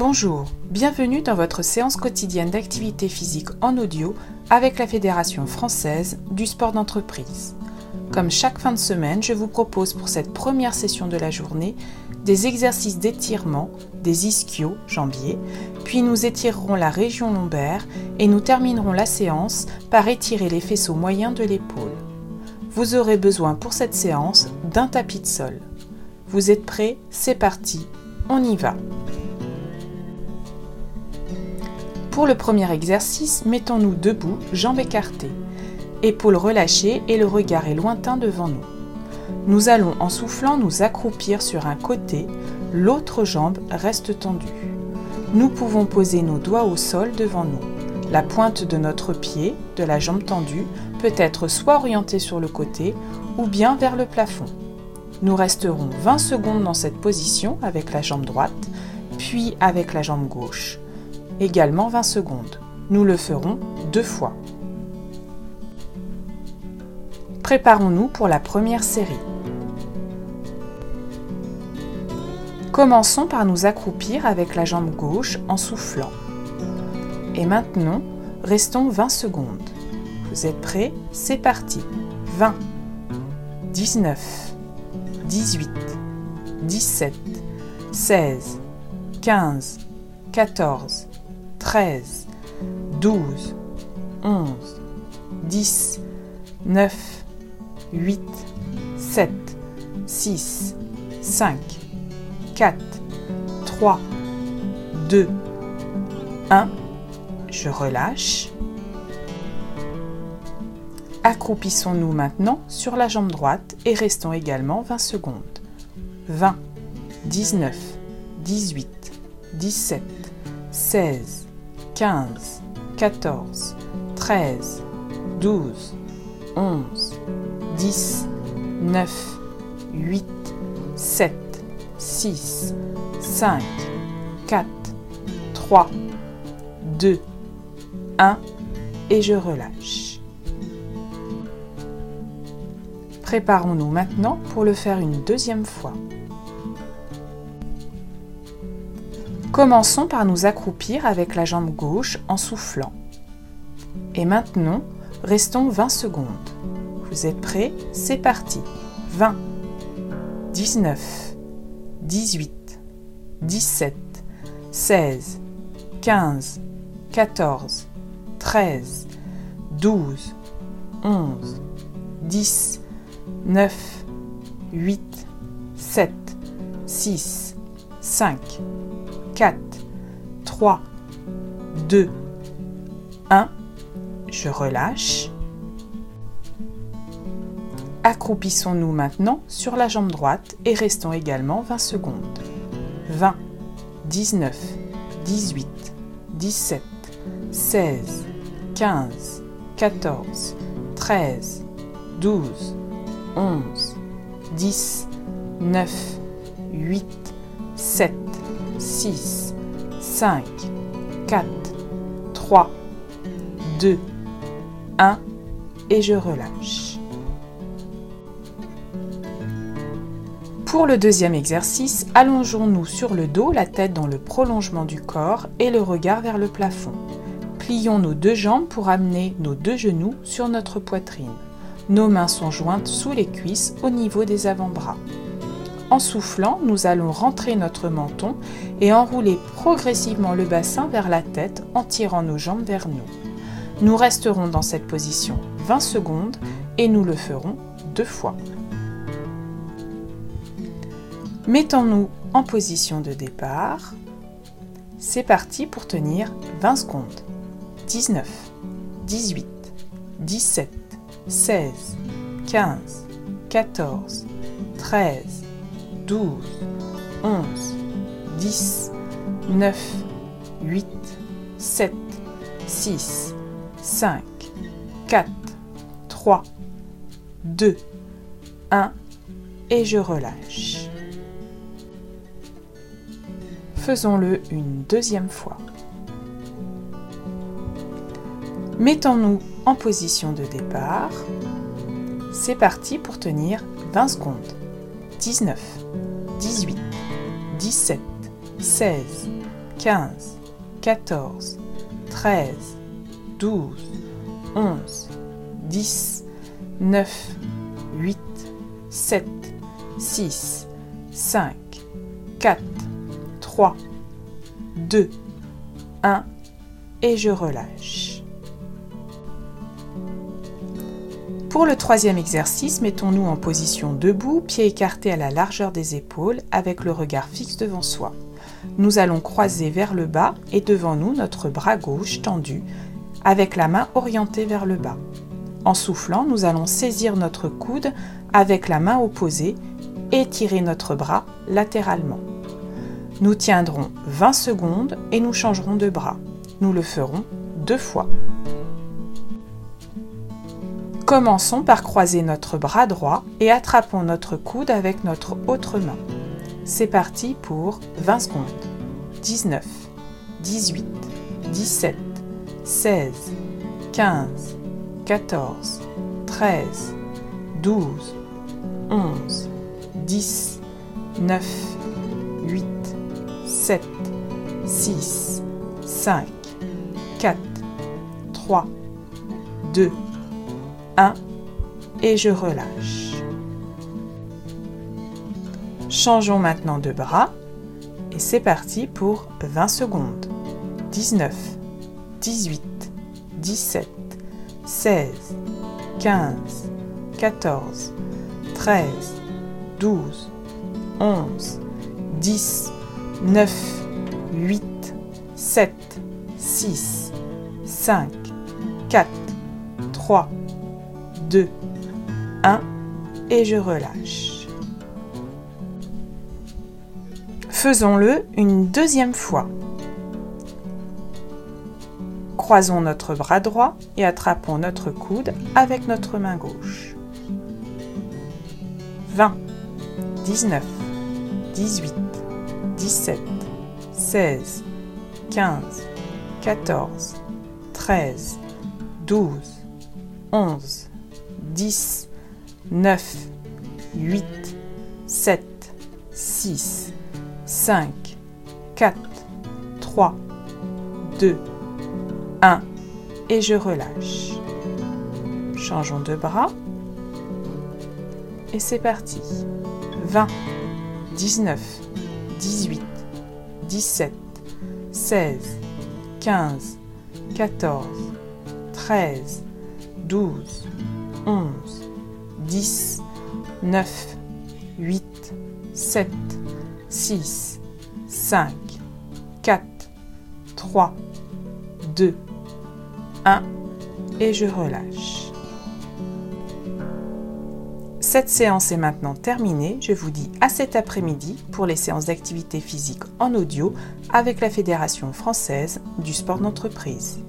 Bonjour, bienvenue dans votre séance quotidienne d'activité physique en audio avec la Fédération française du sport d'entreprise. Comme chaque fin de semaine, je vous propose pour cette première session de la journée des exercices d'étirement des ischios, jambiers, puis nous étirerons la région lombaire et nous terminerons la séance par étirer les faisceaux moyens de l'épaule. Vous aurez besoin pour cette séance d'un tapis de sol. Vous êtes prêts C'est parti, on y va. Pour le premier exercice, mettons-nous debout, jambes écartées, épaules relâchées et le regard est lointain devant nous. Nous allons en soufflant nous accroupir sur un côté, l'autre jambe reste tendue. Nous pouvons poser nos doigts au sol devant nous. La pointe de notre pied, de la jambe tendue, peut être soit orientée sur le côté ou bien vers le plafond. Nous resterons 20 secondes dans cette position avec la jambe droite, puis avec la jambe gauche. Également 20 secondes. Nous le ferons deux fois. Préparons-nous pour la première série. Commençons par nous accroupir avec la jambe gauche en soufflant. Et maintenant, restons 20 secondes. Vous êtes prêts? C'est parti. 20, 19, 18, 17, 16, 15, 14, 13, 12, 11, 10, 9, 8, 7, 6, 5, 4, 3, 2, 1. Je relâche. Accroupissons-nous maintenant sur la jambe droite et restons également 20 secondes. 20, 19, 18, 17, 16, 15, 14, 13, 12, 11, 10, 9, 8, 7, 6, 5, 4, 3, 2, 1 et je relâche. Préparons-nous maintenant pour le faire une deuxième fois. Commençons par nous accroupir avec la jambe gauche en soufflant. Et maintenant, restons 20 secondes. Vous êtes prêts? C'est parti. 20, 19, 18, 17, 16, 15, 14, 13, 12, 11, 10, 9, 8, 7, 6, 5, 4, 3, 2, 1. Je relâche. Accroupissons-nous maintenant sur la jambe droite et restons également 20 secondes. 20, 19, 18, 17, 16, 15, 14, 13, 12, 11, 10, 9, 8, 7, 6, 5, 4, 3, 2, 1 et je relâche. Pour le deuxième exercice, allongeons-nous sur le dos, la tête dans le prolongement du corps et le regard vers le plafond. Plions nos deux jambes pour amener nos deux genoux sur notre poitrine. Nos mains sont jointes sous les cuisses au niveau des avant-bras. En soufflant, nous allons rentrer notre menton et enrouler progressivement le bassin vers la tête en tirant nos jambes vers nous. Nous resterons dans cette position 20 secondes et nous le ferons deux fois. Mettons-nous en position de départ. C'est parti pour tenir 20 secondes. 19, 18, 17, 16, 15, 14, 13, 12, 11, 10, 9, 8, 7, 6, 5, 4, 3, 2, 1 et je relâche. Faisons-le une deuxième fois. Mettons-nous en position de départ. C'est parti pour tenir 20 secondes. 19, 18, 17, 16, 15, 14, 13, 12, 11, 10, 9, 8, 7, 6, 5, 4, 3, 2, 1 et je relâche. Pour le troisième exercice, mettons-nous en position debout, pieds écartés à la largeur des épaules, avec le regard fixe devant soi. Nous allons croiser vers le bas et devant nous notre bras gauche tendu, avec la main orientée vers le bas. En soufflant, nous allons saisir notre coude avec la main opposée et tirer notre bras latéralement. Nous tiendrons 20 secondes et nous changerons de bras. Nous le ferons deux fois. Commençons par croiser notre bras droit et attrapons notre coude avec notre autre main. C'est parti pour 20 secondes. 19, 18, 17, 16, 15, 14, 13, 12, 11, 10, 9, 8, 7, 6, 5, 4, 3, 2, 1 et je relâche. Changeons maintenant de bras et c'est parti pour 20 secondes. 19, 18, 17, 16, 15, 14, 13, 12, 11, 10, 9, 8, 7, 6, 5, 4, 3, 2, 1 et je relâche. Faisons-le une deuxième fois. Croisons notre bras droit et attrapons notre coude avec notre main gauche. 20, 19, 18, 17, 16, 15, 14, 13, 12, 11, 10, 9, 8, 7, 6, 5, 4, 3, 2, 1 et je relâche. Changeons de bras. Et c'est parti. 20, 19, 18, 17, 16, 15, 14, 13, 12, 11, 10, 9, 8, 7, 6, 5, 4, 3, 2, 1 et je relâche. Cette séance est maintenant terminée. Je vous dis à cet après-midi pour les séances d'activité physique en audio avec la Fédération française du sport d'entreprise.